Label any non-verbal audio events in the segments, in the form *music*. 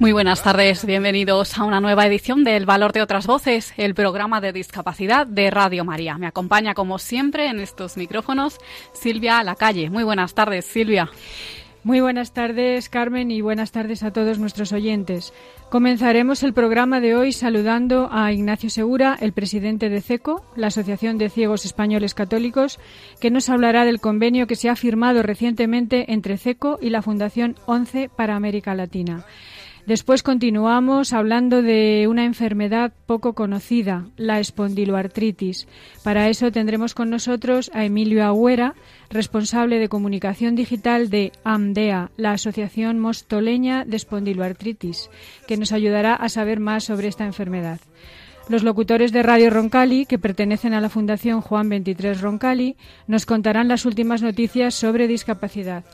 Muy buenas tardes, bienvenidos a una nueva edición de El Valor de otras Voces, el programa de discapacidad de Radio María. Me acompaña como siempre en estos micrófonos Silvia Lacalle. Muy buenas tardes, Silvia. Muy buenas tardes, Carmen, y buenas tardes a todos nuestros oyentes. Comenzaremos el programa de hoy saludando a Ignacio Segura, el presidente de CECO, la Asociación de Ciegos Españoles Católicos, que nos hablará del convenio que se ha firmado recientemente entre CECO y la Fundación 11 para América Latina. Después continuamos hablando de una enfermedad poco conocida, la espondiloartritis. Para eso tendremos con nosotros a Emilio Agüera, responsable de comunicación digital de AMDEA, la Asociación Mostoleña de Espondiloartritis, que nos ayudará a saber más sobre esta enfermedad. Los locutores de Radio Roncali, que pertenecen a la Fundación Juan 23 Roncali, nos contarán las últimas noticias sobre discapacidad.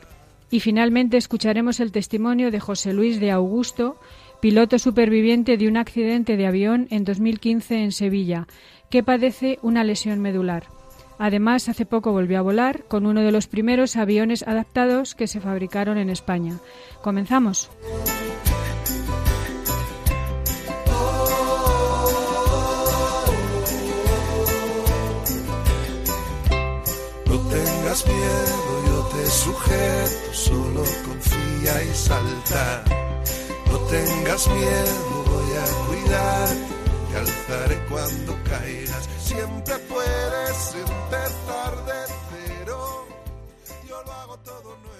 Y finalmente escucharemos el testimonio de José Luis de Augusto, piloto superviviente de un accidente de avión en 2015 en Sevilla, que padece una lesión medular. Además, hace poco volvió a volar con uno de los primeros aviones adaptados que se fabricaron en España. Comenzamos. No tengas miedo, solo confía y salta. No tengas miedo, voy a cuidar, te alzaré cuando caigas. Siempre puedes empezar de cero, yo lo hago todo.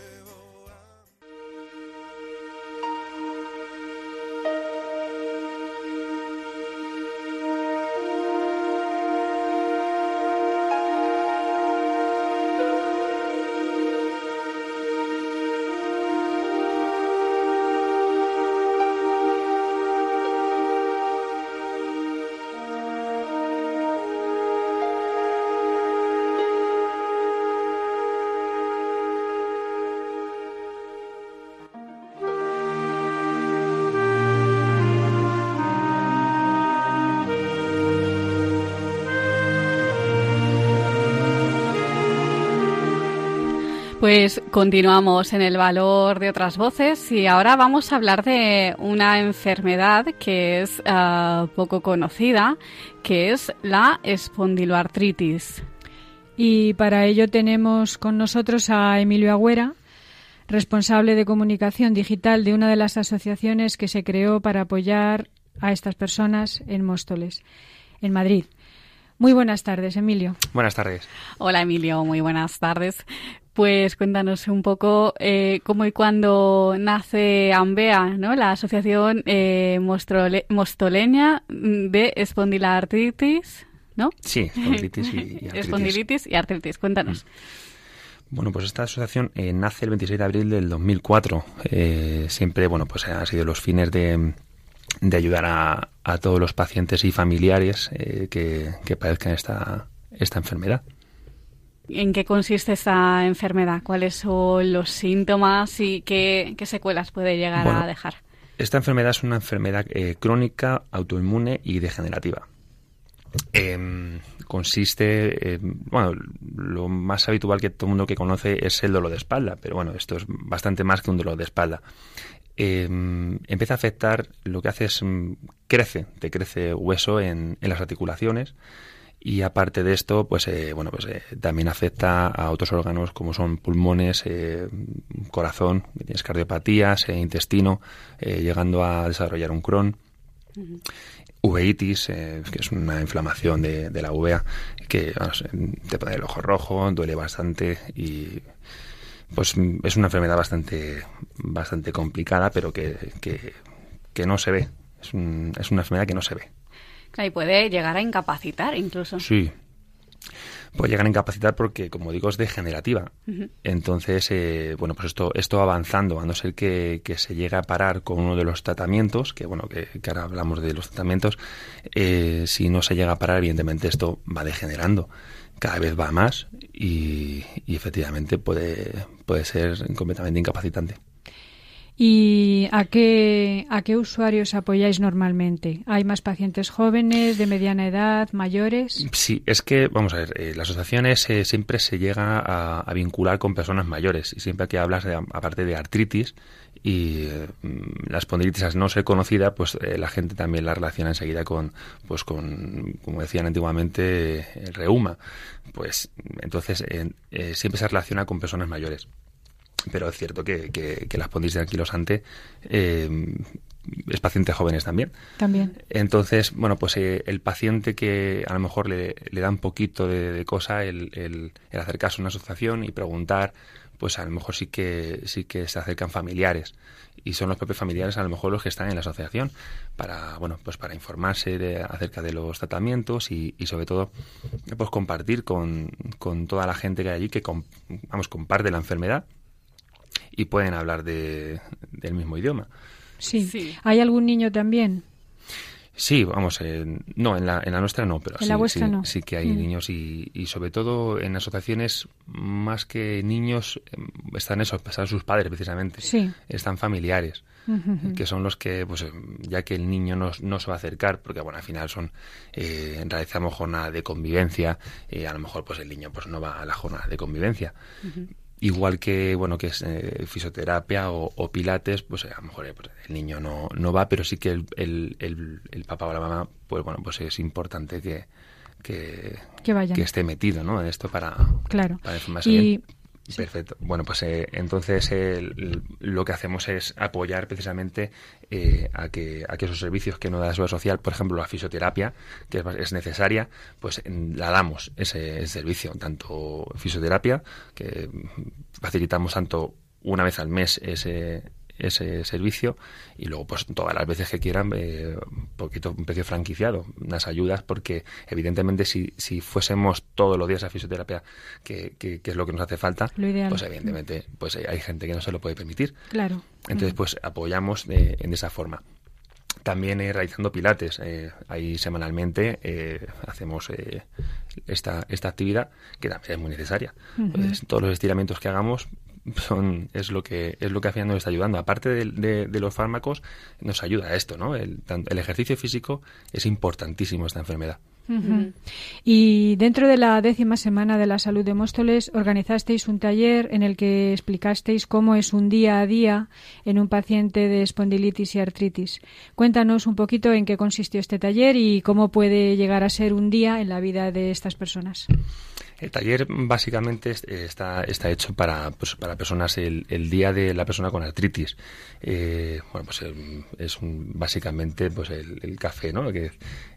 Pues continuamos en el valor de otras voces y ahora vamos a hablar de una enfermedad que es uh, poco conocida, que es la espondiloartritis. Y para ello tenemos con nosotros a Emilio Agüera, responsable de comunicación digital de una de las asociaciones que se creó para apoyar a estas personas en Móstoles, en Madrid. Muy buenas tardes, Emilio. Buenas tardes. Hola, Emilio. Muy buenas tardes. Pues cuéntanos un poco eh, cómo y cuándo nace AMBEA, ¿no? la Asociación eh, Mostoleña de Espondilartritis, ¿no? Sí, espondilitis y, y *laughs* artritis. Espondilitis y artritis. Cuéntanos. Bueno, pues esta asociación eh, nace el 26 de abril del 2004. Eh, siempre, bueno, pues ha sido los fines de, de ayudar a, a, todos los pacientes y familiares eh, que, que padezcan esta, esta enfermedad. ¿En qué consiste esta enfermedad? ¿Cuáles son los síntomas y qué, qué secuelas puede llegar Bueno, a dejar? Esta enfermedad es una enfermedad eh, crónica, autoinmune y degenerativa. Eh, consiste, eh, bueno, lo más habitual que todo el mundo que conoce es el dolor de espalda, pero bueno, esto es bastante más que un dolor de espalda. Eh, empieza a afectar, lo que hace es, mm, crece, te crece hueso en, en las articulaciones y aparte de esto, pues eh, bueno, pues eh, también afecta a otros órganos como son pulmones, eh, corazón, tienes cardiopatías, eh, intestino, eh, llegando a desarrollar un Crohn. Uveitis, que es una inflamación de, de la uvea, que te pone el ojo rojo, duele bastante y pues es una enfermedad bastante bastante complicada, pero que, que, que no se ve. Es, un- es una enfermedad que no se ve. Y puede llegar a incapacitar incluso. Sí, Pues llegan a incapacitar porque, como digo, es degenerativa. Entonces, eh, bueno, pues esto, esto avanzando, a no ser que, se llegue a parar con uno de los tratamientos, que bueno, que, ahora hablamos de los tratamientos, eh, si no se llega a parar, evidentemente esto va degenerando. Cada vez va más y, y efectivamente puede, puede ser completamente incapacitante. ¿Y a qué, a qué usuarios apoyáis normalmente? ¿Hay más pacientes jóvenes, de mediana edad, mayores? Sí, es que, vamos a ver, eh, las asociaciones eh, siempre se llega a, vincular con personas mayores y siempre que hablas, de, aparte de artritis y eh, la espondilitis no ser conocida, pues la gente también la relaciona enseguida con, pues con, como decían antiguamente, el reuma. Pues entonces siempre se relaciona con personas mayores pero es cierto que, que, la espondilitis anquilosante eh, es paciente jóvenes también. También. Entonces, bueno, pues eh, el paciente que a lo mejor le, da un poquito de, cosa el, el, acercarse a una asociación y preguntar, pues a lo mejor sí que sí que se acercan familiares y son los propios familiares a lo mejor los que están en la asociación para bueno pues para informarse de, acerca de los tratamientos y, y sobre todo pues compartir con, con, toda la gente que hay allí que vamos comparte la enfermedad y pueden hablar de, del mismo idioma. Sí. ¿Hay algún niño también? Sí, vamos, no, en la, en la nuestra no, pero ¿En la vuestra no? sí que hay mm. niños y, y, sobre todo en asociaciones más que niños em, están esos, están sus padres precisamente, sí. están familiares, que son los que, pues em, ya que el niño no, no se va a acercar, porque bueno, al final son, eh, realizamos jornada de convivencia, y a lo mejor pues el niño pues no va a la jornada de convivencia, igual que bueno que es eh, fisioterapia o, pilates pues a lo mejor eh, pues, el niño no, no va pero sí que el, el, el, papá o la mamá pues bueno pues es importante que que, que, esté metido ¿no? en esto para, claro. para y, Perfecto. Bueno, pues eh, entonces lo que hacemos es apoyar precisamente eh, a, que, a que esos servicios que no da la seguridad social, por ejemplo, la fisioterapia, que es, necesaria, pues la damos ese, servicio, tanto fisioterapia, que facilitamos tanto una vez al mes ese, ese servicio y luego pues todas las veces que quieran eh, poquito un precio franquiciado unas ayudas porque evidentemente si, si fuésemos todos los días a fisioterapia que, que, es lo que nos hace falta pues evidentemente pues hay gente que no se lo puede permitir. Claro. Entonces pues apoyamos de, en esa forma. También eh, realizando pilates. Eh, ahí semanalmente eh, hacemos eh, esta, esta actividad que también es muy necesaria. todos los estiramientos que hagamos son, es lo que es lo que al nos está ayudando. Aparte de, de, los fármacos, nos ayuda a esto, ¿no? El, el ejercicio físico es importantísimo esta enfermedad. Y dentro de la décima semana de la salud de Móstoles organizasteis un taller en el que explicasteis cómo es un día a día en un paciente de espondilitis y artritis. Cuéntanos un poquito en qué consistió este taller y cómo puede llegar a ser un día en la vida de estas personas. El taller básicamente está, está hecho para, pues, para personas el, el, día de la persona con artritis. Eh, bueno, pues em, es básicamente pues el, café, ¿no? Que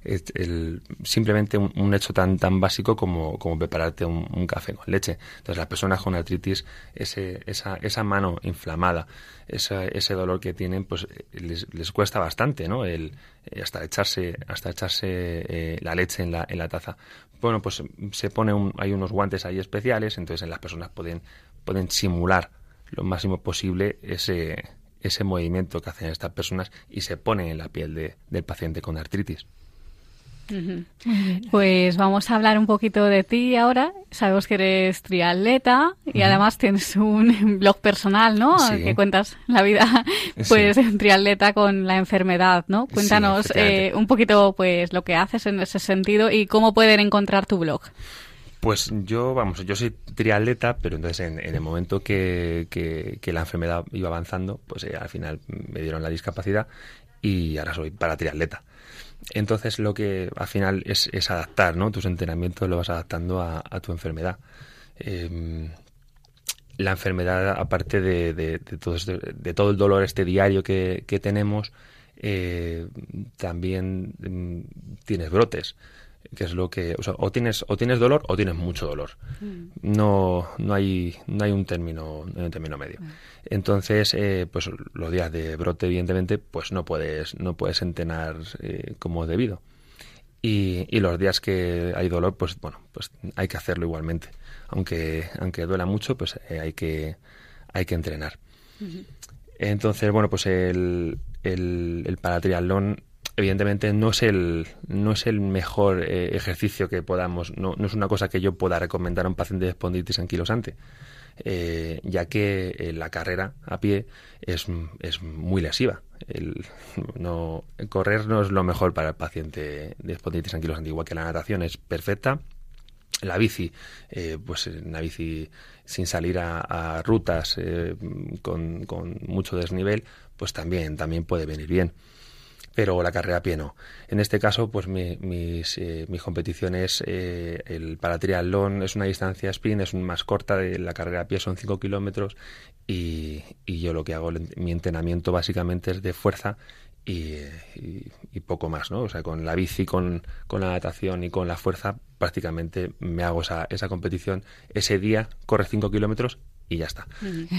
es el, simplemente un, hecho tan tan básico como, como prepararte un, café con leche. Entonces, las personas con artritis, ese, esa, esa mano inflamada, ese dolor que tienen, pues les, les cuesta bastante, ¿no? El, hasta echarse, hasta echarse eh, la leche en la, en la taza bueno, pues se pone un, hay unos guantes ahí especiales, entonces las personas pueden, pueden simular lo máximo posible ese, ese movimiento que hacen estas personas y se pone en la piel de, del paciente con artritis. Pues vamos a hablar un poquito de ti ahora. Sabemos que eres triatleta y además tienes un *laughs* blog personal, ¿no? Que cuentas la vida, pues, sí. triatleta con la enfermedad, ¿no? Cuéntanos eh, un poquito, pues, lo que haces en ese sentido y cómo pueden encontrar tu blog. Pues yo, vamos, yo soy triatleta, pero entonces en, el momento que, que, la enfermedad iba avanzando, pues eh, al final me dieron la discapacidad y ahora soy para triatleta. Entonces lo que al final es, es adaptar, ¿no? Tus entrenamientos lo vas adaptando a, tu enfermedad. Em, la enfermedad, aparte de, de, todo, este, de, todo, el dolor este diario que, que tenemos, eh, también mm, tienes brotes que es lo que o, tienes o tienes dolor o tienes mucho dolor mm. no no hay no hay un término un término medio mm. Entonces eh, pues los días de brote evidentemente pues no puedes no puedes entrenar eh, como debido y, y, los días que hay dolor, pues bueno, pues hay que hacerlo igualmente. Aunque, aunque duela mucho, pues eh, hay, que, hay que entrenar. Entonces, bueno, pues el, el, el paratriatlón evidentemente no es el no es el mejor eh, ejercicio que podamos no, no, es una cosa que yo pueda recomendar a un paciente de espondilitis anquilosante eh, ya que eh, la carrera a pie es, es muy lesiva el, no correr no es lo mejor para el paciente de espondilitis anquilosante igual que la natación es perfecta la bici, eh, pues la bici sin salir a, a rutas eh, con, con, mucho desnivel, pues también, también puede venir bien. Pero la carrera a pie no. En este caso, pues mi, mis, eh, mis competiciones, eh, el paratriatlón es una distancia sprint, es más corta, de la carrera a pie son 5 kilómetros y, y, yo lo que hago, mi entrenamiento básicamente es de fuerza y, poco más, ¿no? O sea, con la bici, con, con, la natación y con la fuerza, prácticamente me hago esa, esa competición. Ese día corre 5 kilómetros y ya está.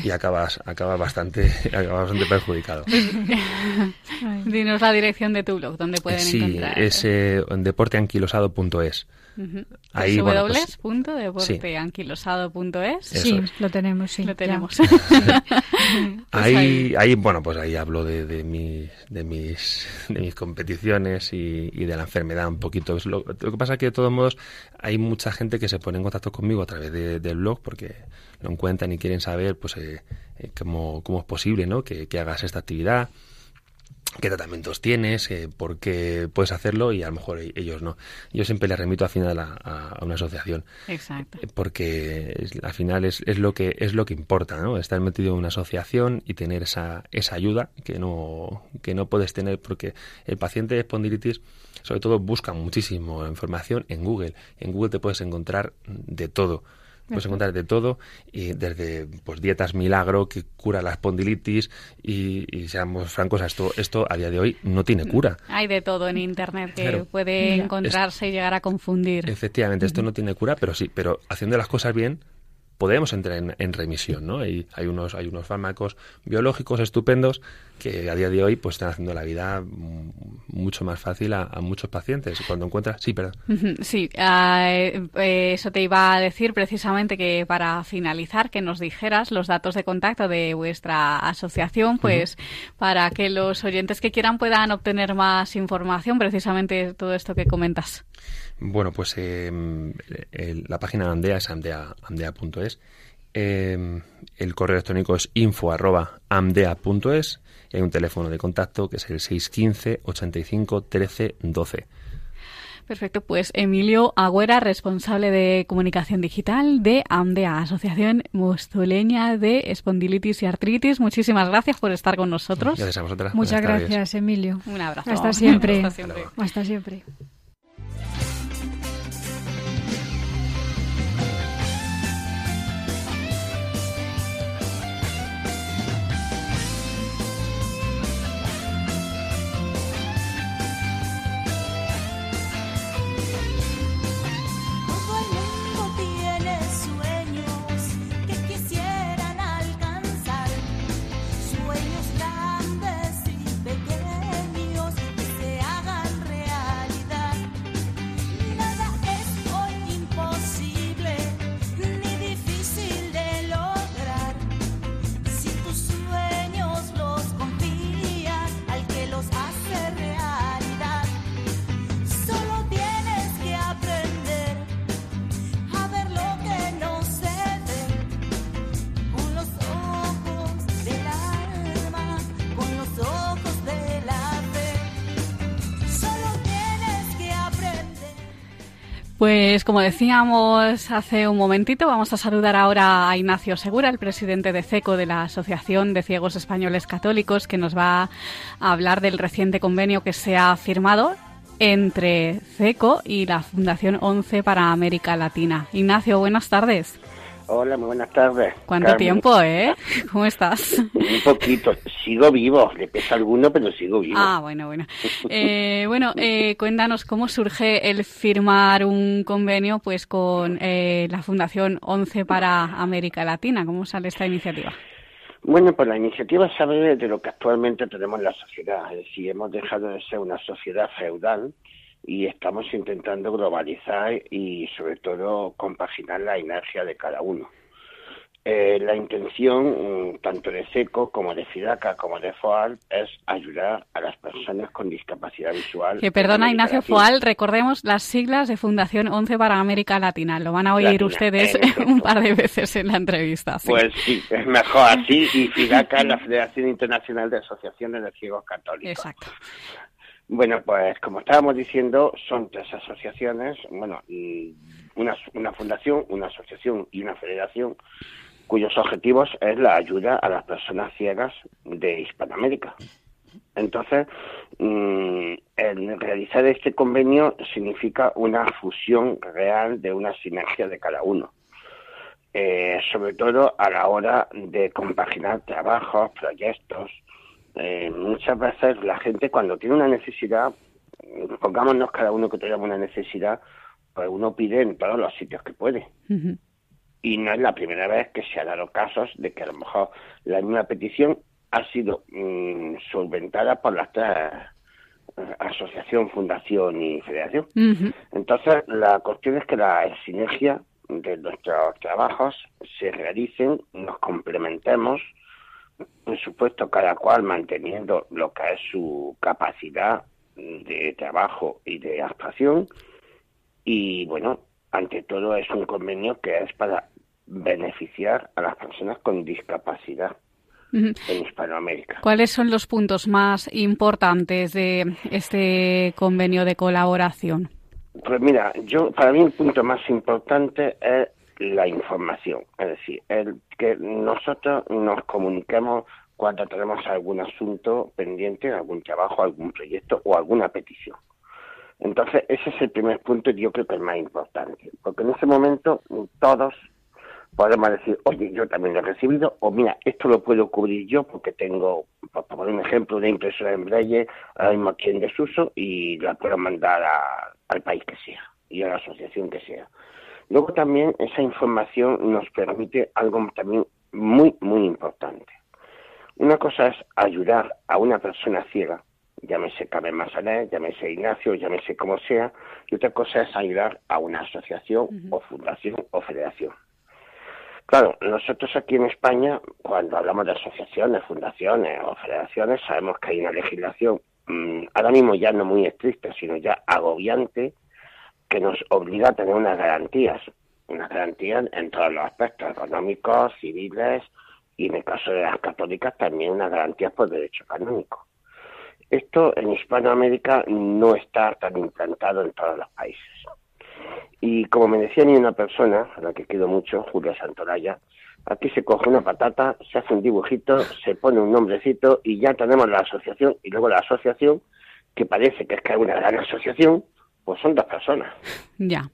Y acabas, acabas bastante, *laughs* acabas bastante perjudicado. *laughs* Dinos la dirección de tu blog, donde pueden sí, encontrar. es eh, deporteanquilosado.es. Uh -huh. Ahí, bueno, pues, www.deporteanquilosado.es. Sí, sí, lo tenemos, sí. Lo tenemos. *laughs* pues ahí, ahí, ahí, bueno, pues ahí hablo de, de, mis, de, mis, de mis competiciones y, y de la enfermedad un poquito. Lo, lo, que pasa es que de todos modos hay mucha gente que se pone en contacto conmigo a través de, del blog porque lo encuentran y quieren saber pues eh, eh, cómo, cómo es posible ¿no? que, que hagas esta actividad qué tratamientos tienes, eh, por qué puedes hacerlo y a lo mejor ellos no. Yo siempre les remito al final a, a una asociación. Exacto. Porque es, al final es, es, lo que es lo que importa, ¿no? Estar metido en una asociación y tener esa, esa ayuda que no, que no puedes tener porque el paciente de espondilitis sobre todo busca muchísimo información en Google. En Google te puedes encontrar de todo. Puedes encontrar de todo, y desde pues dietas milagro que cura la espondilitis y, y, seamos francos, esto, esto a día de hoy no tiene cura. Hay de todo en internet que claro. puede encontrarse es, y llegar a confundir. Efectivamente, esto no tiene cura, pero sí, pero haciendo las cosas bien podemos entrar en, en remisión, ¿no? Y hay unos, hay unos fármacos biológicos estupendos que a día de hoy pues están haciendo la vida mucho más fácil a, a muchos pacientes cuando encuentras sí perdón sí uh, eso te iba a decir precisamente que para finalizar que nos dijeras los datos de contacto de vuestra asociación pues uh -huh. para que los oyentes que quieran puedan obtener más información precisamente todo esto que comentas bueno pues eh, el, la página de Andea es amdea, amdea.es eh, el correo electrónico es info.amdea.es y hay un teléfono de contacto que es el 615 85 13 12. Perfecto, pues Emilio Agüera, responsable de comunicación digital de AMDEA, Asociación Mostoleña de Espondilitis y Artritis. Muchísimas gracias por estar con nosotros. Gracias a vosotras. Muchas gracias, Emilio. Un abrazo. Hasta siempre. Hasta siempre. Hasta siempre. Pues como decíamos hace un momentito, vamos a saludar ahora a Ignacio Segura, el presidente de CECO de la Asociación de Ciegos Españoles Católicos, que nos va a hablar del reciente convenio que se ha firmado entre CECO y la Fundación 11 para América Latina. Ignacio, buenas tardes. Hola, muy buenas tardes. ¿Cuánto Carmen. tiempo, eh? *laughs* ¿Cómo estás? Un poquito. Sigo vivo. Le pesa alguno, pero sigo vivo. Ah, bueno, bueno. Eh, bueno, eh, cuéntanos cómo surge el firmar un convenio pues con eh, la Fundación 11 para América Latina. ¿Cómo sale esta iniciativa? Bueno, pues la iniciativa sale de lo que actualmente tenemos en la sociedad. Es decir, hemos dejado de ser una sociedad feudal y estamos intentando globalizar y sobre todo compaginar la inercia de cada uno. Eh, la intención, mm, tanto de SECO como de FIDACA como de FOAL, es ayudar a las personas con discapacidad visual. Que perdona, Ignacio FOAL, recordemos las siglas de Fundación 11 para América Latina. Lo van a oír ustedes *laughs* un par de veces en la entrevista. Pues sí, es mejor así. Y FIDACA es la Federación Internacional de Asociaciones de Ciegos Católicos. Exacto. Bueno, pues como estábamos diciendo, son tres asociaciones, bueno, una, una fundación, una asociación y una federación cuyos objetivos es la ayuda a las personas ciegas de Hispanoamérica. Entonces, mm, el realizar este convenio significa una fusión real de una sinergia de cada uno, eh, sobre todo a la hora de compaginar trabajos, proyectos. Eh, muchas veces la gente cuando tiene una necesidad, pongámonos cada uno que tenga una necesidad, pues uno pide en todos los sitios que puede. Y no es la primera vez que se ha dado casos de que a lo mejor la misma petición ha sido mm, solventada por las tres eh, asociación, fundación y federación. Entonces, la cuestión es que la sinergia de nuestros trabajos se realicen, nos complementemos, por supuesto, cada cual manteniendo lo que es su capacidad de trabajo y de actuación. Y bueno, ante todo es un convenio que es para beneficiar a las personas con discapacidad en Hispanoamérica. ¿Cuáles son los puntos más importantes de este convenio de colaboración? Pues mira, yo para mí el punto más importante es la información, es decir, el que nosotros nos comuniquemos cuando tenemos algún asunto pendiente, algún trabajo, algún proyecto o alguna petición. Entonces, ese es el primer punto y yo creo que es más importante, porque en ese momento todos podemos decir, oye, yo también lo he recibido, o mira, esto lo puedo cubrir yo porque tengo, por poner un ejemplo, una impresora en braille ahora mismo aquí en desuso y la puedo mandar al país que sea y a la asociación que sea. Luego también esa información nos permite algo también muy, muy importante. Una cosa es ayudar a una persona ciega, llámese Carmen Masanet, llámese Ignacio, llámese como sea, y otra cosa es ayudar a una asociación o fundación o federación. Claro, nosotros aquí en España, cuando hablamos de asociaciones, fundaciones o federaciones, sabemos que hay una legislación mm, ahora mismo ya no muy estricta, sino ya agobiante, que nos obliga a tener unas garantías, unas garantías en todos los aspectos económicos, civiles y en el caso de las católicas también unas garantías por derecho canónico. Esto en Hispanoamérica no está tan implantado en todos los países. Y como me decía ni una persona, a la que quiero mucho, Julia Santolaya, aquí se coge una patata, se hace un dibujito, se pone un nombrecito y ya tenemos la asociación. Y luego la asociación, que parece que es que es una gran asociación, pues son dos personas. *laughs* Ya.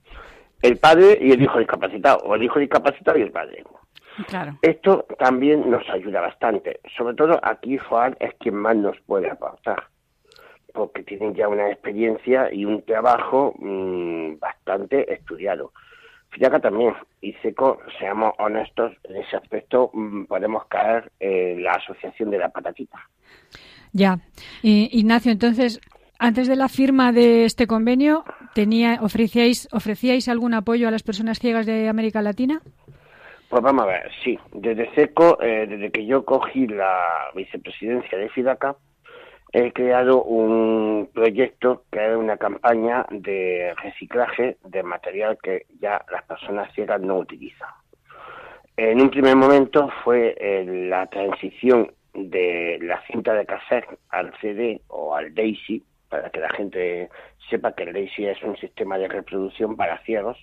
El padre y el hijo discapacitado, o el hijo discapacitado y el padre. Claro. Esto también nos ayuda bastante. Sobre todo aquí Juan es quien más nos puede aportar porque tienen ya una experiencia y un trabajo mm, bastante estudiado. Fiaca también, y Seco, seamos honestos, en ese aspecto mm, podemos caer en la asociación de la patatita. Ya. Ignacio, entonces, antes de la firma de este convenio, tenía, ofrecíais, ¿ofrecíais algún apoyo a las personas ciegas de América Latina? Pues vamos a ver, sí. Desde SECO, eh, desde que yo cogí la vicepresidencia de FIDACA, he creado un proyecto que es una campaña de reciclaje de material que ya las personas ciegas no utilizan. En un primer momento fue eh, la transición de la cinta de cassette al CD o al DAISY, para que la gente sepa que el DAISY es un sistema de reproducción para ciegos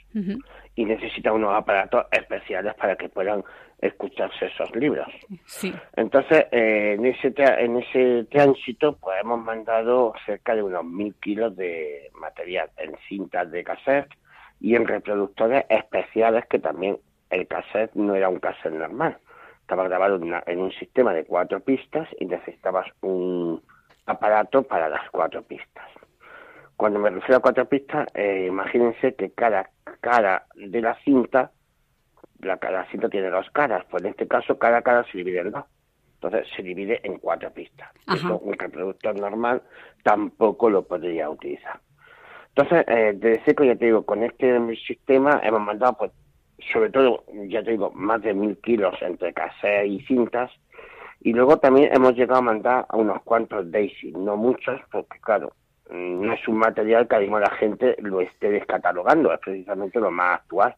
y necesita unos aparatos especiales para que puedan escucharse esos libros. Sí. Entonces, eh, en, ese en ese tránsito, pues hemos mandado cerca de unos mil kilos de material en cintas de cassette y en reproductores especiales que también el cassette no era un cassette normal. Estaba grabado en, un sistema de cuatro pistas y necesitabas un aparato para las cuatro pistas. Cuando me refiero a cuatro pistas, eh, imagínense que cada cara de la cinta la, cada cinta tiene dos caras, pues en este caso cada cara se divide en dos. Entonces se divide en cuatro pistas. Eso un reproductor normal tampoco lo podría utilizar. Entonces, eh, desde seco, ya te digo, con este sistema hemos mandado, pues, sobre todo, ya te digo, más de mil kilos entre cassettes y cintas. Y luego también hemos llegado a mandar a unos cuantos Daisy, no muchos, porque claro, no es un material que mismo la gente lo esté descatalogando, es precisamente lo más actual.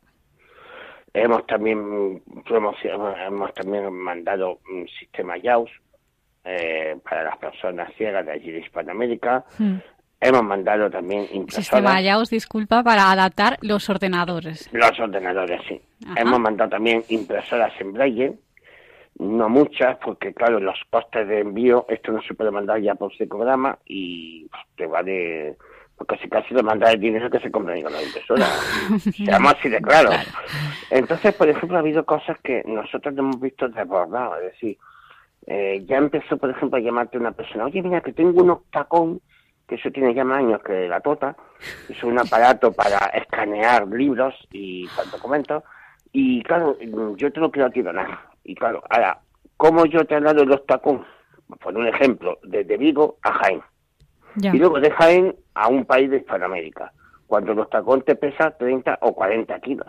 Hemos también hemos también mandado un sistema JAWS eh, para las personas ciegas de allí de Hispanoamérica. Hmm. Hemos mandado también impresoras. Sistema ya os disculpa para adaptar los ordenadores. Los ordenadores, sí. Hemos mandado también impresoras en braille, no muchas, porque claro, los costes de envío, esto no se puede mandar ya por psicograma y te vale, porque si casi te manda el dinero que se compra con la impresora. *laughs* Seamos así de claro. Entonces, por ejemplo, ha habido cosas que nosotros hemos visto desbordadas, es decir, eh, ya empezó, por ejemplo, a llamarte una persona, oye, mira, que tengo un octacón que eso tiene ya más años que la tota, es un aparato para escanear libros y documentos, y claro, yo te lo quiero nada Y claro, ahora, ¿cómo yo dado los tacón? Por un ejemplo, desde Vigo a Jaén. Y luego de Jaén a un país de Hispanoamérica, cuando los tacón te pesa 30 o 40 kilos.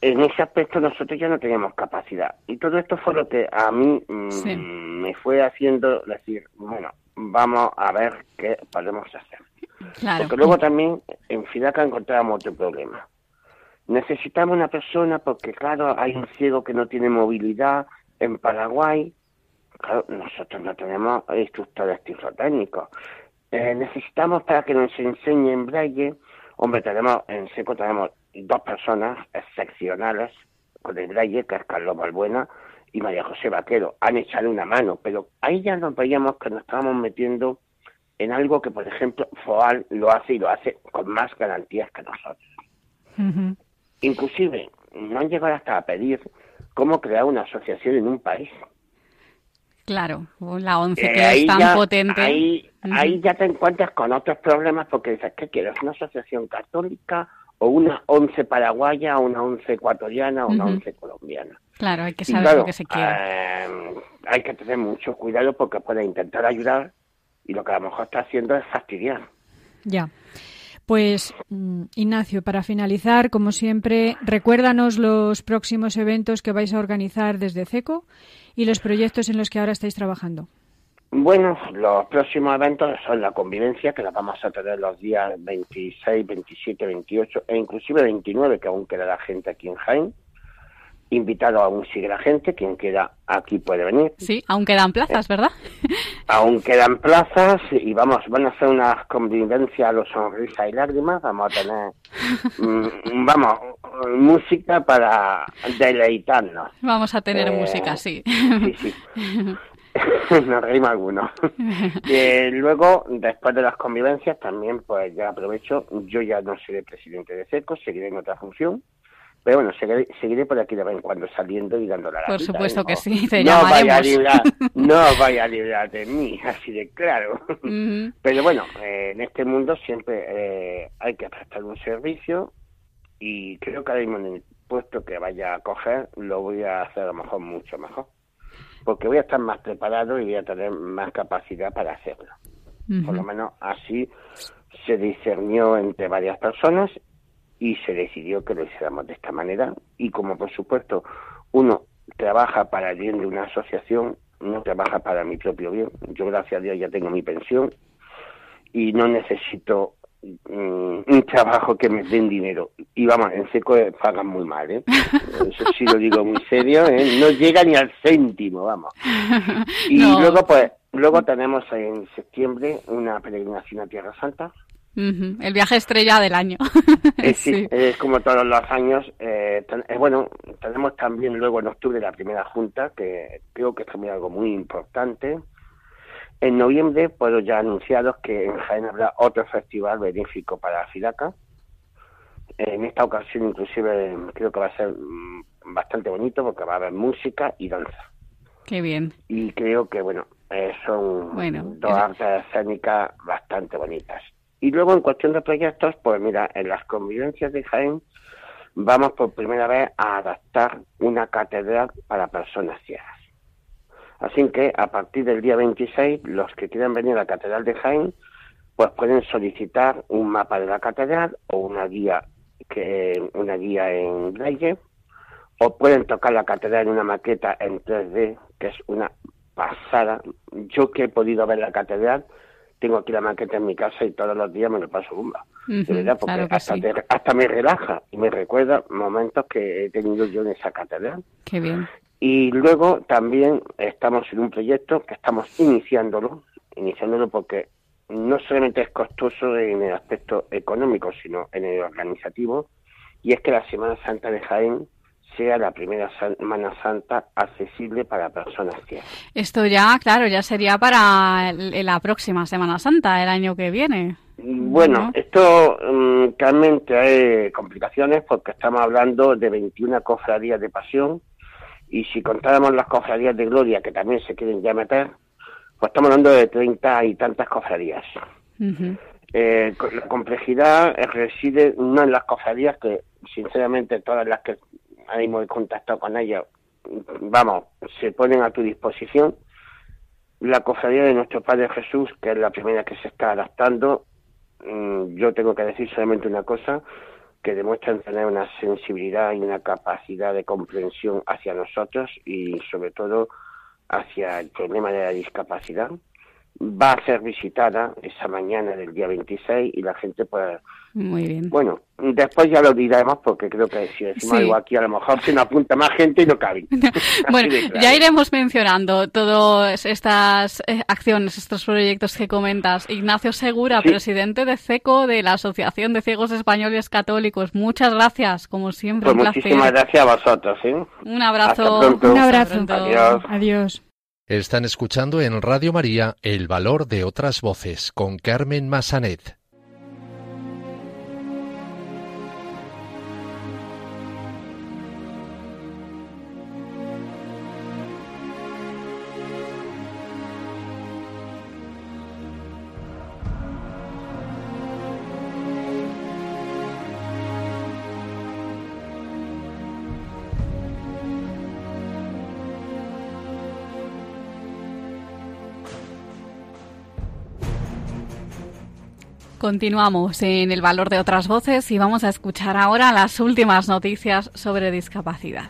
En ese aspecto nosotros ya no teníamos capacidad. Y todo esto fue lo que a mí mm, me fue haciendo decir, bueno, vamos a ver qué podemos hacer. Porque luego también en Fidaca encontramos otro problema. Necesitamos una persona porque, claro, hay un ciego que no tiene movilidad en Paraguay. Claro, nosotros no tenemos instructores tiflotécnicos. Eh, necesitamos para que nos enseñe en braille. Hombre, tenemos en seco tenemos dos personas excepcionales con el braille, que es Carlos Balbuena, y María José Vaquero han echado una mano, pero ahí ya nos veíamos que nos estábamos metiendo en algo que, por ejemplo, FOAL lo hace y lo hace con más garantías que nosotros. Inclusive, no han llegado hasta a pedir cómo crear una asociación en un país. Claro, la ONCE eh, que es tan potente. Ahí, ahí ya te encuentras con otros problemas porque dices, ¿qué quieres? ¿Una asociación católica o una once paraguaya, una once ecuatoriana o una once colombiana? Claro, hay que saber lo que se quiere. Eh, hay que tener mucho cuidado porque puede intentar ayudar y lo que a lo mejor está haciendo es fastidiar. Ya. Pues, mm, Ignacio, para finalizar, como siempre, recuérdanos los próximos eventos que vais a organizar desde CECO y los proyectos en los que ahora estáis trabajando. Bueno, los próximos eventos son la convivencia, que la vamos a tener los días 26, 27, 28 e inclusive 29, que aún queda la gente aquí en Jaén invitado aún sigue la gente, quien quiera aquí puede venir. Sí, aún quedan plazas, eh, ¿verdad? *laughs* aún quedan plazas y vamos, van a hacer una convivencia a los sonrisas y lágrimas, vamos a tener, *laughs* mm, vamos, música para deleitarnos. Vamos a tener eh, música, sí. Sí, sí. *laughs* Nos reímos algunos. y luego, después de las convivencias, también, pues ya aprovecho, yo ya no seré presidente de SECO, seguiré en otra función. Pero bueno, seguiré, por aquí de vez en cuando saliendo y dando la Por supuesto que sí, te no vaya a librar, *laughs* No vaya a librar de mí, así de claro. Pero bueno, eh, en este mundo siempre eh, hay que prestar un servicio y creo que ahora mismo en el puesto que vaya a coger lo voy a hacer a lo mejor mucho mejor. Porque voy a estar más preparado y voy a tener más capacidad para hacerlo. Por lo menos así se discernió entre varias personas y se decidió que lo hiciéramos de esta manera y como por supuesto uno trabaja para el bien de una asociación, no trabaja para mi propio bien. Yo gracias a Dios ya tengo mi pensión y no necesito mm, un trabajo que me den dinero. Y vamos, en seco pagan muy mal, ¿eh? *laughs* Eso sí lo digo muy serio, ¿eh? No llega ni al céntimo, vamos. *laughs* Y luego, pues, luego tenemos en septiembre una peregrinación a Tierra Santa, el viaje estrella del año. *laughs* Eh, sí, es como todos los años. Eh, eh, bueno, tenemos también luego en octubre la primera junta, que creo que es también algo muy importante. En noviembre puedo ya anunciaros que en Jaén habrá otro festival benéfico para Filaca. En esta ocasión inclusive creo que va a ser mm, bastante bonito porque va a haber música y danza. Qué bien. Y creo que, bueno, son dos artes escénicas bastante bonitas. Y luego en cuestión de proyectos, pues mira, en las convivencias de Jaén vamos por primera vez a adaptar una catedral para personas ciegas. Así que a partir del día 26, los que quieran venir a la Catedral de Jaén pues pueden solicitar un mapa de la catedral o una guía que una guía en braille o pueden tocar la catedral en una maqueta en 3D que es una pasada. Yo que he podido ver la catedral tengo aquí la maqueta en mi casa y todos los días me lo paso bomba. de verdad, porque hasta, hasta, me relaja y me recuerda momentos que he tenido yo en esa catedral. Qué bien. Y luego también estamos en un proyecto que estamos iniciándolo, iniciándolo porque no solamente es costoso en el aspecto económico, sino en el organizativo, y es que la Semana Santa de Jaén sea la primera Semana Santa accesible para personas ciegas. Esto ya, claro, ya sería para la próxima Semana Santa, el año que viene. Bueno, esto um, realmente hay complicaciones porque estamos hablando de 21 cofradías de pasión y si contáramos las cofradías de gloria que también se quieren ya meter, pues estamos hablando de 30 y tantas cofradías. Eh, la complejidad reside no en las cofradías, que sinceramente todas las que hemos contactado con ellas, vamos, se ponen a tu disposición. La cofradía de nuestro Padre Jesús, que es la primera que se está adaptando, mm, yo tengo que decir solamente una cosa, que demuestran tener una sensibilidad y una capacidad de comprensión hacia nosotros y sobre todo hacia el problema de la discapacidad. Va a ser visitada esa mañana del día 26 y la gente puede muy bien. Bueno, después ya lo diremos porque creo que si decimos algo aquí a lo mejor se nos apunta más gente y no cabe. *laughs* bueno, ya iremos mencionando todas estas eh, acciones, estos proyectos que comentas. Ignacio Segura, presidente de CECO, de la Asociación de Ciegos Españoles Católicos. Muchas gracias, como siempre. Pues muchísimas gracias a vosotros. ¿eh? Un abrazo. Un abrazo. Adiós. Adiós. Están escuchando en Radio María El Valor de otras Voces con Carmen Massanet. Continuamos en el valor de otras voces y vamos a escuchar ahora las últimas noticias sobre discapacidad.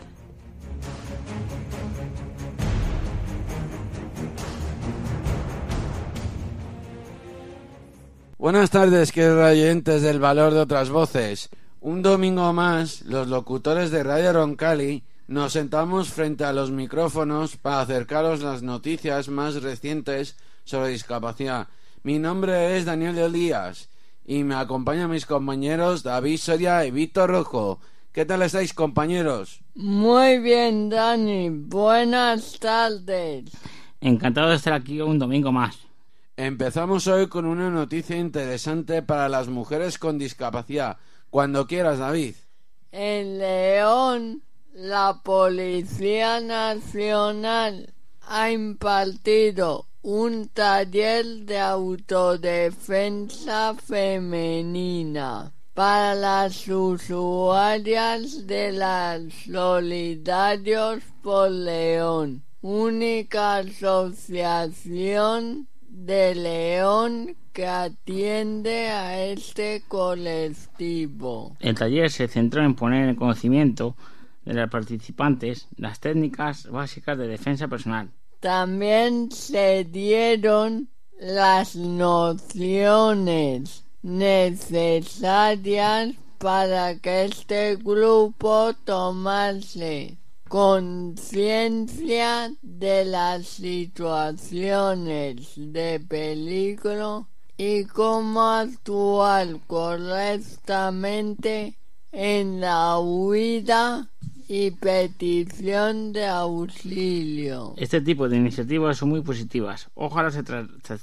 Buenas tardes, queridos oyentes del valor de otras voces. Un domingo más, los locutores de Radio Roncali nos sentamos frente a los micrófonos para acercaros las noticias más recientes sobre discapacidad mi nombre es Daniel Elías y me acompañan mis compañeros David Soria y Víctor Rojo. ¿Qué tal estáis, compañeros? Muy bien, Dani. Buenas tardes. Encantado de estar aquí un domingo más. Empezamos hoy con una noticia interesante para las mujeres con discapacidad. Cuando quieras, David. En León, la Policía Nacional ha impartido un taller de autodefensa femenina para las usuarias de las Solidarios por León, única asociación de León que atiende a este colectivo. El taller se centró en poner en conocimiento de los participantes las técnicas básicas de defensa personal también se dieron las nociones necesarias para que este grupo tomase conciencia de las situaciones de peligro y cómo actuar correctamente en la huida y petición de auxilio. Este tipo de iniciativas son muy positivas. Ojalá se,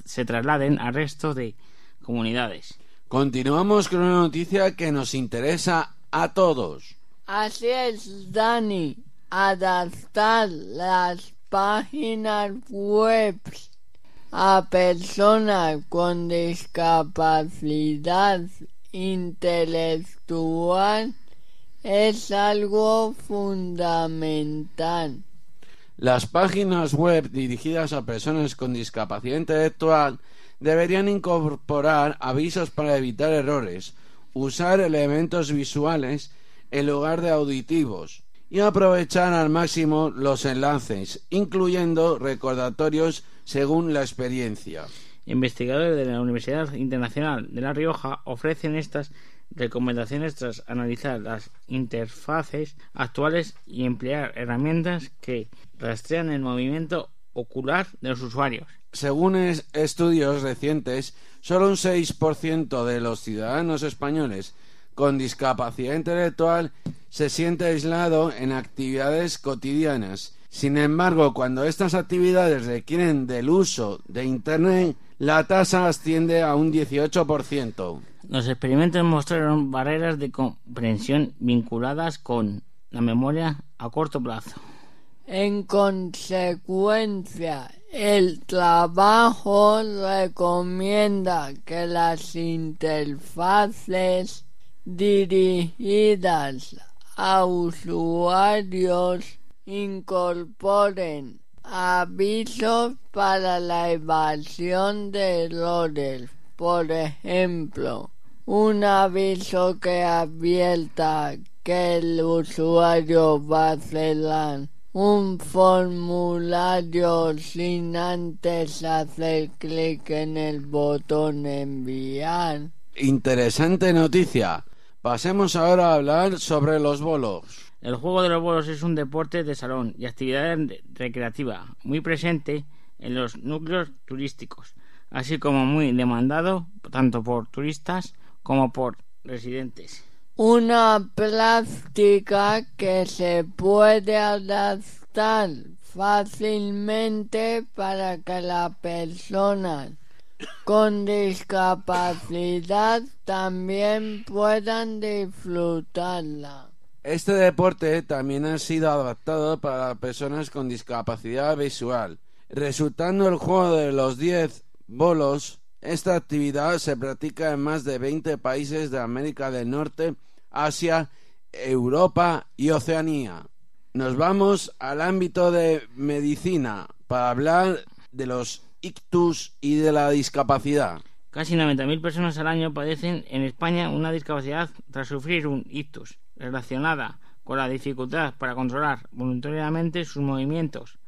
se trasladen al resto de comunidades. Continuamos con una noticia que nos interesa a todos. Así es, Dani. Adaptar las páginas web a personas con discapacidad intelectual es algo fundamental. Las páginas web dirigidas a personas con discapacidad intelectual deberían incorporar avisos para evitar errores, usar elementos visuales en lugar de auditivos y aprovechar al máximo los enlaces, incluyendo recordatorios según la experiencia. Investigadores de la Universidad Internacional de La Rioja ofrecen estas recomendaciones tras analizar las interfaces actuales y emplear herramientas que rastrean el movimiento ocular de los usuarios. Según estudios recientes, solo un 6% de los ciudadanos españoles con discapacidad intelectual se siente aislado en actividades cotidianas. Sin embargo, cuando estas actividades requieren del uso de Internet, la tasa asciende a un 18%. Los experimentos mostraron barreras de comprensión vinculadas con la memoria a corto plazo. En consecuencia, el trabajo recomienda que las interfaces dirigidas a usuarios incorporen avisos para la evasión de errores. Por ejemplo, un aviso que advierta que el usuario va a cerrar un formulario sin antes hacer clic en el botón enviar. Interesante noticia. Pasemos ahora a hablar sobre los bolos. El juego de los bolos es un deporte de salón y actividad recreativa muy presente en los núcleos turísticos, así como muy demandado tanto por turistas como por residentes. Una práctica que se puede adaptar fácilmente para que la persona con discapacidad también puedan disfrutarla. Este deporte también ha sido adaptado para personas con discapacidad visual, resultando el juego de los 10 bolos. Esta actividad se practica en más de 20 países de América del Norte, Asia, Europa y Oceanía. Nos vamos al ámbito de medicina para hablar de los ictus y de la discapacidad. Casi 90.000 personas al año padecen en España una discapacidad tras sufrir un ictus relacionada con la dificultad para controlar voluntariamente sus movimientos,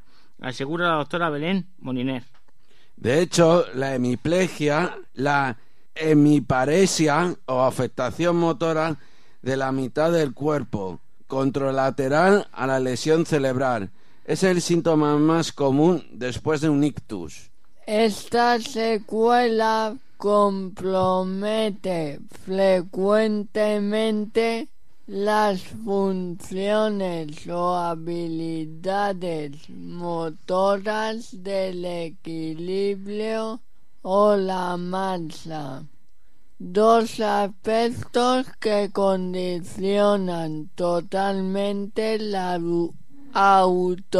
asegura la doctora Belén Moliner. De hecho, la hemiplegia, la hemiparesia o afectación motora de la mitad del cuerpo, contralateral a la lesión cerebral, es el síntoma más común después de un ictus. Esta secuela compromete frecuentemente las funciones o habilidades motoras del equilibrio o la masa, dos aspectos que condicionan totalmente la autonomía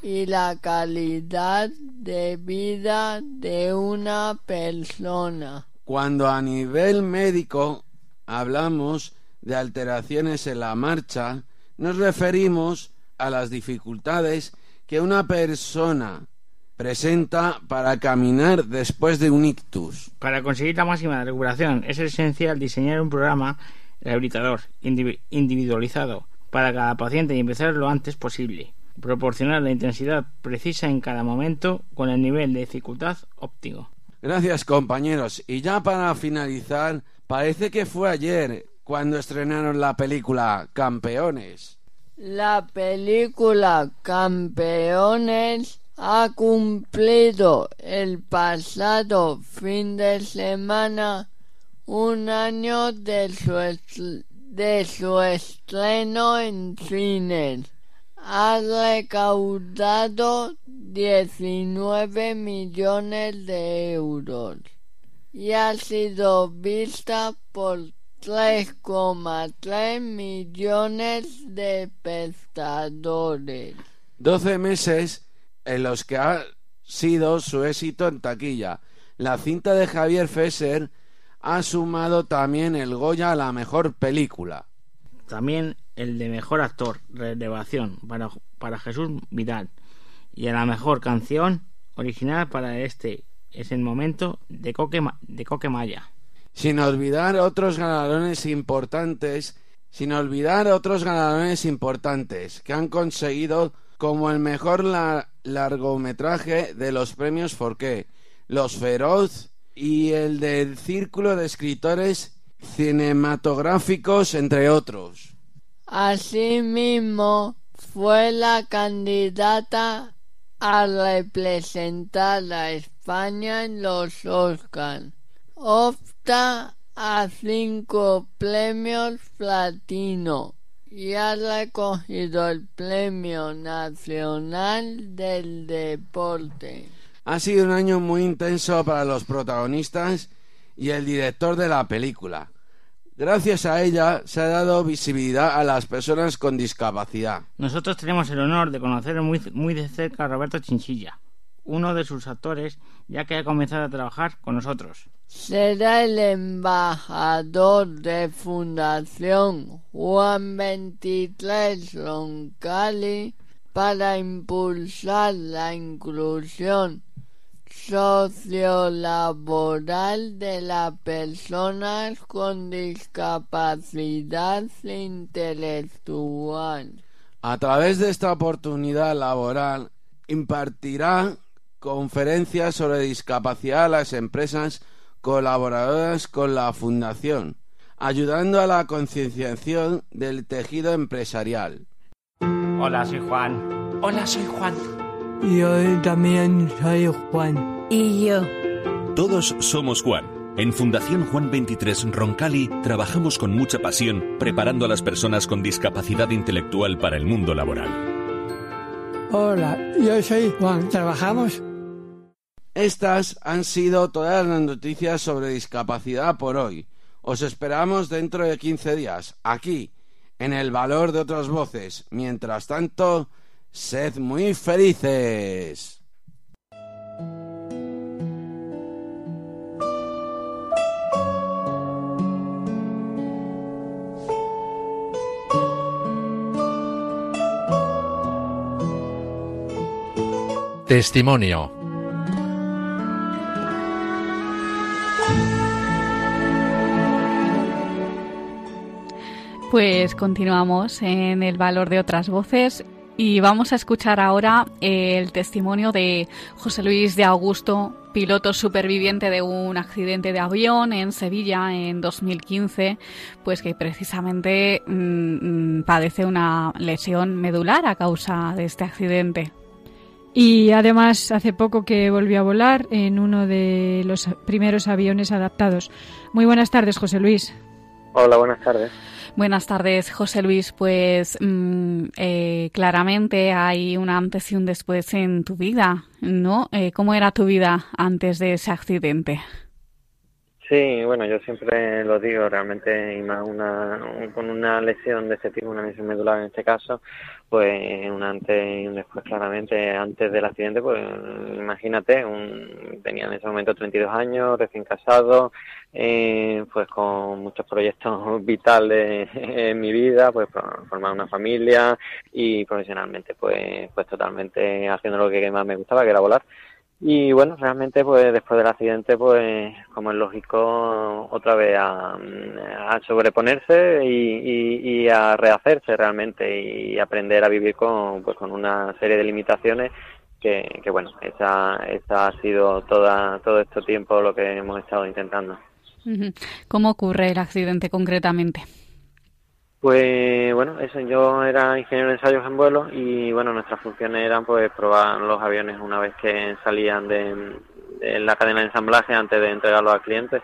y la calidad de vida de una persona. Cuando a nivel médico hablamos de alteraciones en la marcha, nos referimos a las dificultades que una persona presenta para caminar después de un ictus. Para conseguir la máxima recuperación es esencial diseñar un programa rehabilitador individualizado para cada paciente y empezar lo antes posible proporcionar la intensidad precisa en cada momento con el nivel de dificultad óptimo. Gracias compañeros. Y ya para finalizar, parece que fue ayer cuando estrenaron la película Campeones. La película Campeones ha cumplido el pasado fin de semana un año de su, de su estreno en cines ha recaudado 19 millones de euros y ha sido vista por 3,3 millones de espectadores. 12 meses en los que ha sido su éxito en taquilla. La cinta de Javier Fesser ha sumado también el Goya a la mejor película. También el de mejor actor, relevación, para, para Jesús Vidal. Y a la mejor canción original para este es el momento de Coque, de Coque Maya. Sin olvidar otros galardones importantes, sin olvidar otros galardones importantes que han conseguido como el mejor largometraje de los premios Forqué, Los Feroz y el del Círculo de Escritores Cinematográficos, entre otros. Asimismo, fue la candidata a representar a España en los Oscars. Opta a cinco premios platino y ha recogido el Premio Nacional del Deporte. Ha sido un año muy intenso para los protagonistas y el director de la película. Gracias a ella se ha dado visibilidad a las personas con discapacidad. Nosotros tenemos el honor de conocer muy, muy de cerca a Roberto Chinchilla, uno de sus actores, ya que ha comenzado a trabajar con nosotros. Será el embajador de Fundación Juan 23 Roncalli para impulsar la inclusión sociolaboral de las personas con discapacidad intelectual. A través de esta oportunidad laboral impartirá conferencias sobre discapacidad a las empresas colaboradoras con la Fundación, ayudando a la concienciación del tejido empresarial. Hola, soy Juan. Hola, soy Juan. Yo también soy Juan. Y yo. Todos somos Juan. En Fundación Juan 23 Roncali trabajamos con mucha pasión preparando a las personas con discapacidad intelectual para el mundo laboral. Hola, yo soy Juan. ¿Trabajamos? Estas han sido todas las noticias sobre discapacidad por hoy. Os esperamos dentro de 15 días, aquí, en el valor de otras voces. Mientras tanto, sed muy felices. Testimonio Pues continuamos en el valor de otras voces y vamos a escuchar ahora el testimonio de José Luis de Augusto, piloto superviviente de un accidente de avión en Sevilla en 2015, pues que precisamente mm, mm, padece una lesión medular a causa de este accidente. Y además hace poco que volvió a volar en uno de los primeros aviones adaptados. Muy buenas tardes, José Luis. Hola, buenas tardes. Buenas tardes, José Luis. Pues mm, eh, claramente hay un antes y un después en tu vida, ¿no? Eh, ¿Cómo era tu vida antes de ese accidente? Sí, bueno, yo siempre lo digo, realmente una, con una lesión de ese tipo, una lesión medular en este caso, pues un antes y un después claramente. Antes del accidente, pues imagínate, un, tenía en ese momento 32 años, recién casado, eh, pues con muchos proyectos *laughs* vitales en mi vida, pues formar una familia y profesionalmente, pues, pues totalmente haciendo lo que más me gustaba, que era volar. Y bueno, realmente pues después del accidente pues como es lógico otra vez a, sobreponerse y, a rehacerse realmente y aprender a vivir con, pues, con una serie de limitaciones que, que bueno, esa, esa ha sido toda, todo este tiempo lo que hemos estado intentando. ¿Cómo ocurre el accidente concretamente? Pues bueno, eso yo era ingeniero de ensayos en vuelo y bueno, nuestras funciones eran pues probar los aviones una vez que salían de, la cadena de ensamblaje antes de entregarlos al cliente.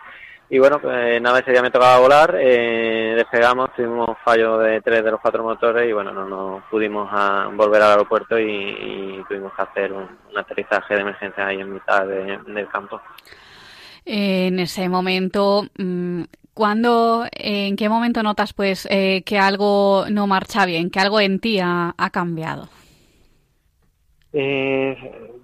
Y bueno, pues nada, ese día me tocaba volar, eh, despegamos, tuvimos fallo de tres de los cuatro motores y bueno, no nos pudimos a volver al aeropuerto y, tuvimos que hacer un, aterrizaje de emergencia ahí en mitad del campo. En ese momento, mm, ¿Cuándo, en qué momento notas pues eh, que algo no marcha bien, que algo en ti ha, cambiado? Eh,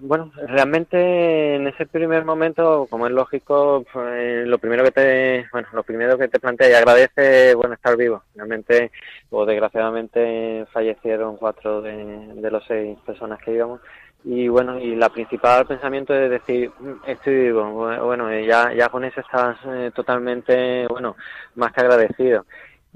bueno, realmente en ese primer momento, como es lógico, pues, lo primero que te, bueno, lo primero que te plantea y agradece, bueno, estar vivo. Realmente, o desgraciadamente, fallecieron cuatro de, de los seis personas que íbamos y bueno y la principal pensamiento es decir mm, estoy vivo bueno ya ya con eso estás eh, totalmente bueno más que agradecido.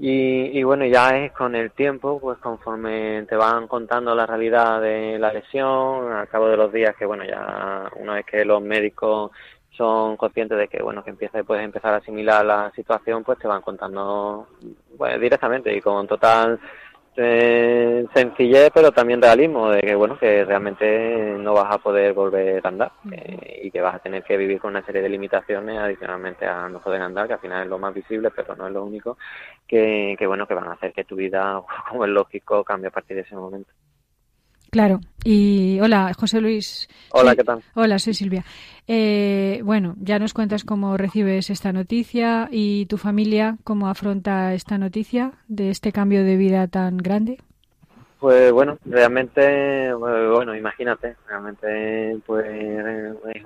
Y, y, bueno, ya es con el tiempo, pues conforme te van contando la realidad de la lesión, al cabo de los días, que bueno, ya una vez que los médicos son conscientes de que bueno que empieza puedes empezar a asimilar la situación pues te van contando pues, directamente y con total eh, sencillez pero también realismo de que bueno que realmente no vas a poder volver a andar eh, y que vas a tener que vivir con una serie de limitaciones adicionalmente a no poder andar que al final es lo más visible pero no es lo único que, que bueno que van a hacer que tu vida *laughs* como es lógico cambie a partir de ese momento Claro. Y hola, José Luis. Hola, ¿qué tal? Hola, soy Silvia. Eh, bueno, ya nos cuentas cómo recibes esta noticia y tu familia, cómo afronta esta noticia de este cambio de vida tan grande. Pues bueno, realmente, bueno, imagínate, realmente pues es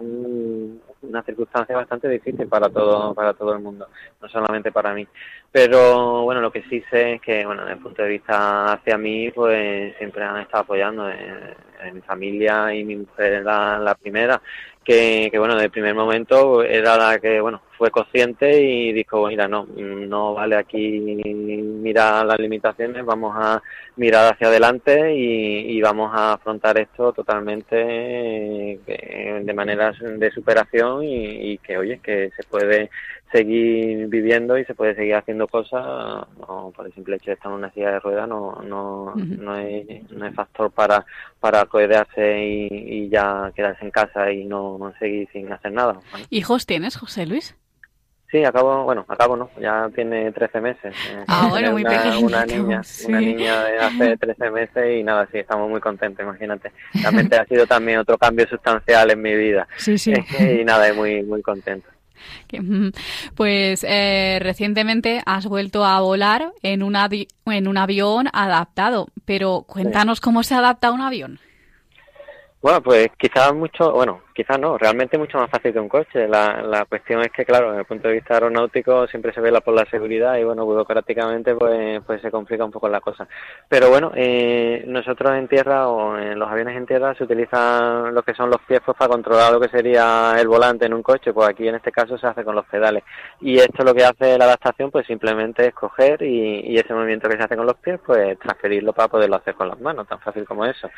una circunstancia bastante difícil para todo para todo el mundo, no solamente para mí. Pero bueno, lo que sí sé es que, bueno, desde el punto de vista hacia mí, pues siempre han estado apoyando en, mi familia y mi mujer era la primera que, que, bueno, el primer momento era la que, bueno, fue consciente y dijo, mira, no, no vale aquí mirar las limitaciones, vamos a mirar hacia adelante y, y vamos a afrontar esto totalmente eh, de manera de superación y, y, que, oye, que se puede seguir viviendo y se puede seguir haciendo cosas, no, por el simple hecho de estar en una silla de ruedas no, no, no, es, no es factor para, para codearse y, y ya quedarse en casa y no seguir sin hacer nada. ¿Hijos tienes, José Luis? Sí, acabo, bueno, acabo no, ya tiene 13 meses. Eh, ah, bueno, muy una, Una niña, una niña de hace 13 meses y nada, sí, estamos muy contentos, imagínate. Realmente ha sido también otro cambio sustancial en mi vida. Sí, sí. *laughs* y nada, muy, muy contento. *laughs* Mm, pues eh, recientemente has vuelto a volar en un, en un avión adaptado, pero cuéntanos cómo se adapta un avión. Bueno, pues quizás mucho, bueno, quizás no, realmente mucho más fácil que un coche. La, la cuestión es que, claro, desde el punto de vista aeronáutico siempre se vela por la seguridad y, bueno, burocráticamente pues, pues se complica un poco la cosa. Pero bueno, eh, nosotros en tierra o en los aviones en tierra se utilizan lo que son los pies pues, para controlar lo que sería el volante en un coche, pues aquí en este caso se hace con los pedales. Y esto lo que hace la adaptación pues simplemente es coger y, y ese movimiento que se hace con los pies pues transferirlo para poderlo hacer con las manos, tan fácil como eso.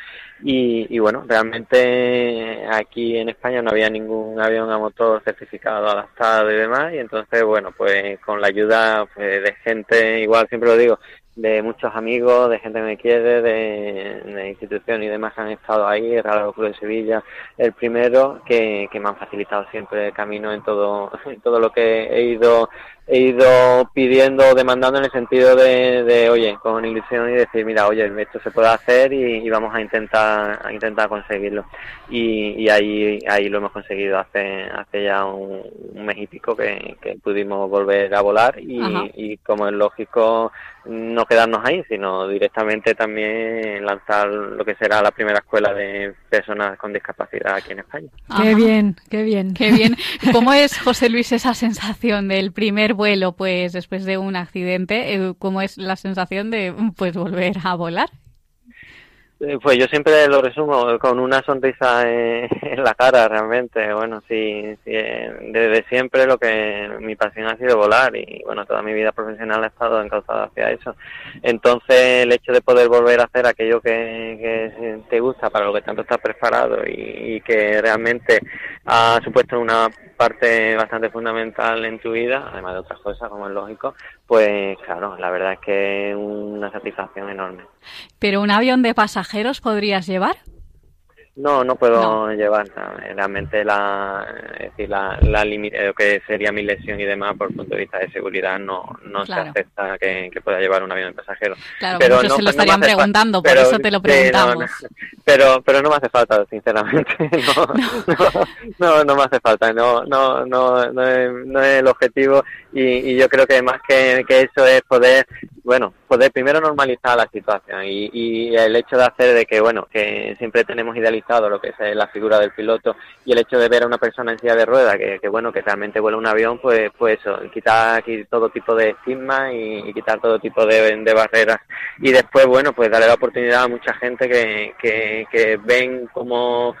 Y, y bueno, realmente aquí en España no había ningún avión a motor certificado, adaptado y demás, y entonces, bueno, pues con la ayuda pues, de gente, igual siempre lo digo, de muchos amigos, de gente que me quiere, de, de instituciones y demás que han estado ahí, el Real Club de Sevilla, el primero, que, que me han facilitado siempre el camino en todo, *laughs* en todo lo que he ido he ido pidiendo, demandando en el sentido de, de, oye, con ilusión y decir, mira, oye, esto se puede hacer y, vamos a intentar, a intentar conseguirlo. Y, y, ahí, ahí lo hemos conseguido hace, hace ya un, mes y pico que, que pudimos volver a volar y, y como es lógico, no quedarnos ahí, sino directamente también lanzar lo que será la primera escuela de personas con discapacidad aquí en España. Qué bien, qué bien. Qué bien. *laughs* ¿Cómo es, José Luis, esa sensación del primer vuelo, pues después de un accidente, eh, ¿cómo es la sensación de pues volver a volar? Eh, pues yo siempre lo resumo con una sonrisa *laughs* en, la cara, realmente. Bueno, sí, sí, eh, desde siempre lo que mi pasión ha sido volar y bueno, toda mi vida profesional ha estado encauzada hacia eso. Entonces, el hecho de poder volver a hacer aquello que, te gusta, para lo que tanto estás preparado y, y que realmente ha supuesto una parte bastante fundamental en tu vida, además de otras cosas, como es lógico, pues claro, la verdad es que es una satisfacción enorme. ¿Pero un avión de pasajeros podrías llevar? No, no puedo llevar realmente la, es decir, la, la lo que sería mi lesión y demás por punto de vista de seguridad no, no se acepta que, pueda llevar un avión de pasajeros. Claro, pero no, se lo estarían preguntando, por eso te lo preguntamos. *laughs* pero, pero no me hace falta, sinceramente. *laughs* No, no, me hace falta, no, no, no, no, es, no es el objetivo y, y yo creo que más que, que eso es poder bueno, poder primero normalizar la situación y, y, el hecho de hacer de que, bueno, que siempre tenemos idealizado lo que es la figura del piloto y el hecho de ver a una persona en silla de rueda que, que bueno, que realmente vuela un avión, pues, pues quitar aquí todo tipo de estigma y, quitar todo tipo de, de, barreras. Y después, bueno, pues darle la oportunidad a mucha gente que, que, que ven como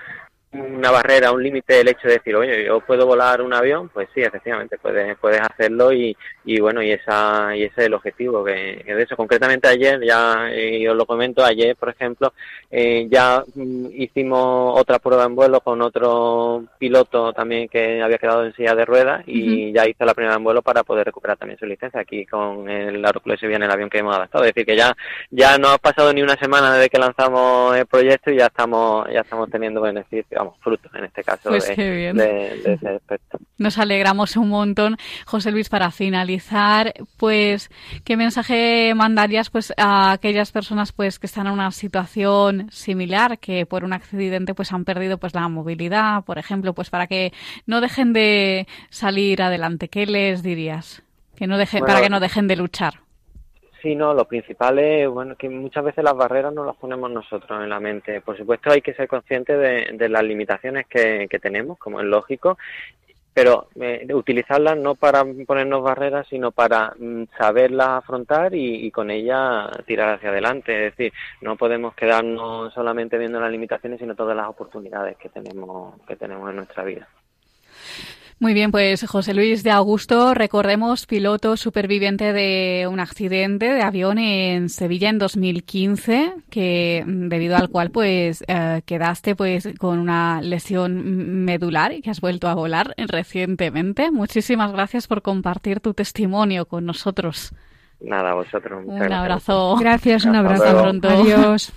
una barrera, un límite el hecho de decir, oye, yo puedo volar un avión, pues sí, efectivamente, puedes, puedes hacerlo y, y bueno, y esa y ese es el objetivo que, de eso. Concretamente ayer, ya yo lo comento, ayer, por ejemplo, eh, ya mm, hicimos otra prueba en vuelo con otro piloto también que había quedado en silla de ruedas y ya hizo la primera en vuelo para poder recuperar también su licencia aquí con el Aeroclub en el avión que hemos adaptado. Es decir, que ya, ya no ha pasado ni una semana desde que lanzamos el proyecto y ya estamos, ya estamos teniendo beneficios vamos, frutos en este caso pues de, de, ese aspecto. Nos alegramos un montón. José Luis, para finalizar, pues, ¿qué mensaje mandarías pues a aquellas personas pues que están en una situación similar, que por un accidente pues han perdido pues la movilidad, por ejemplo, pues para que no dejen de salir adelante? ¿Qué les dirías? Que no dejen, para que no dejen de luchar. Sí, no, lo principal es bueno, que muchas veces las barreras no las ponemos nosotros en la mente. Por supuesto hay que ser consciente de, las limitaciones que, tenemos, como es lógico, pero eh, utilizarlas no para ponernos barreras, sino para mm, saberlas afrontar y, con ellas tirar hacia adelante. Es decir, no podemos quedarnos solamente viendo las limitaciones, sino todas las oportunidades que tenemos, que tenemos en nuestra vida. Muy bien, pues José Luis de Augusto, recordemos, piloto superviviente de un accidente de avión en Sevilla en 2015, que debido al cual pues eh, quedaste pues con una lesión medular y que has vuelto a volar recientemente. Muchísimas gracias por compartir tu testimonio con nosotros. Nada, vosotros. Un abrazo. Gracias, un abrazo. pronto. Adiós.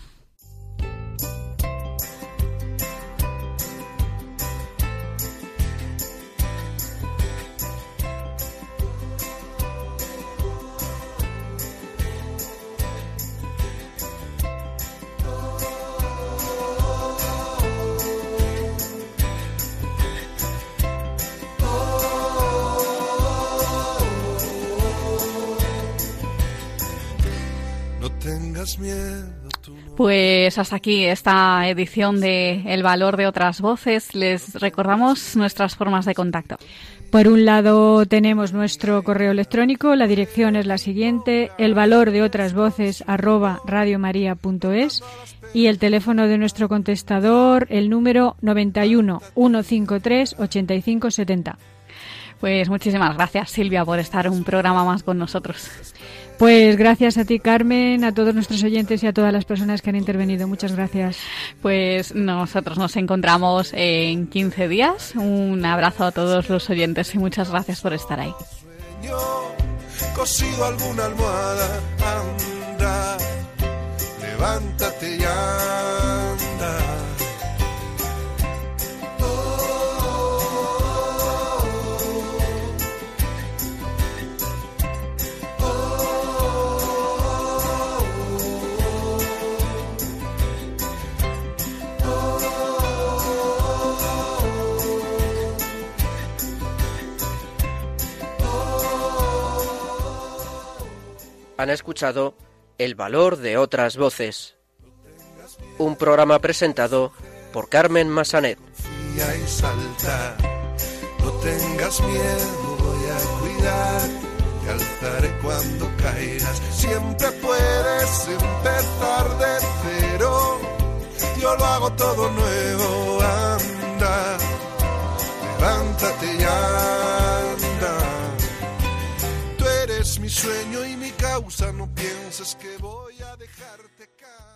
Pues hasta aquí esta edición de El valor de otras voces. Les recordamos nuestras formas de contacto. Por un lado tenemos nuestro correo electrónico, la dirección es la siguiente, el valor de otras voces arroba radiomaria.es y el teléfono de nuestro contestador, el número 91 153 8570. Pues muchísimas gracias Silvia por estar un programa más con nosotros. Pues gracias a ti, Carmen, a todos nuestros oyentes y a todas las personas que han intervenido. Muchas gracias. Pues nosotros nos encontramos en 15 días. Un abrazo a todos los oyentes y muchas gracias por estar ahí. alguna almohada, levántate han escuchado El valor de otras voces, un programa presentado por Carmen Massanet. No tengas miedo, voy a cuidar, te alzaré cuando caigas. Siempre puedes empezar de cero, yo lo hago todo nuevo, anda, levántate ya mi sueño y causa, no pienses que voy a dejarte caer.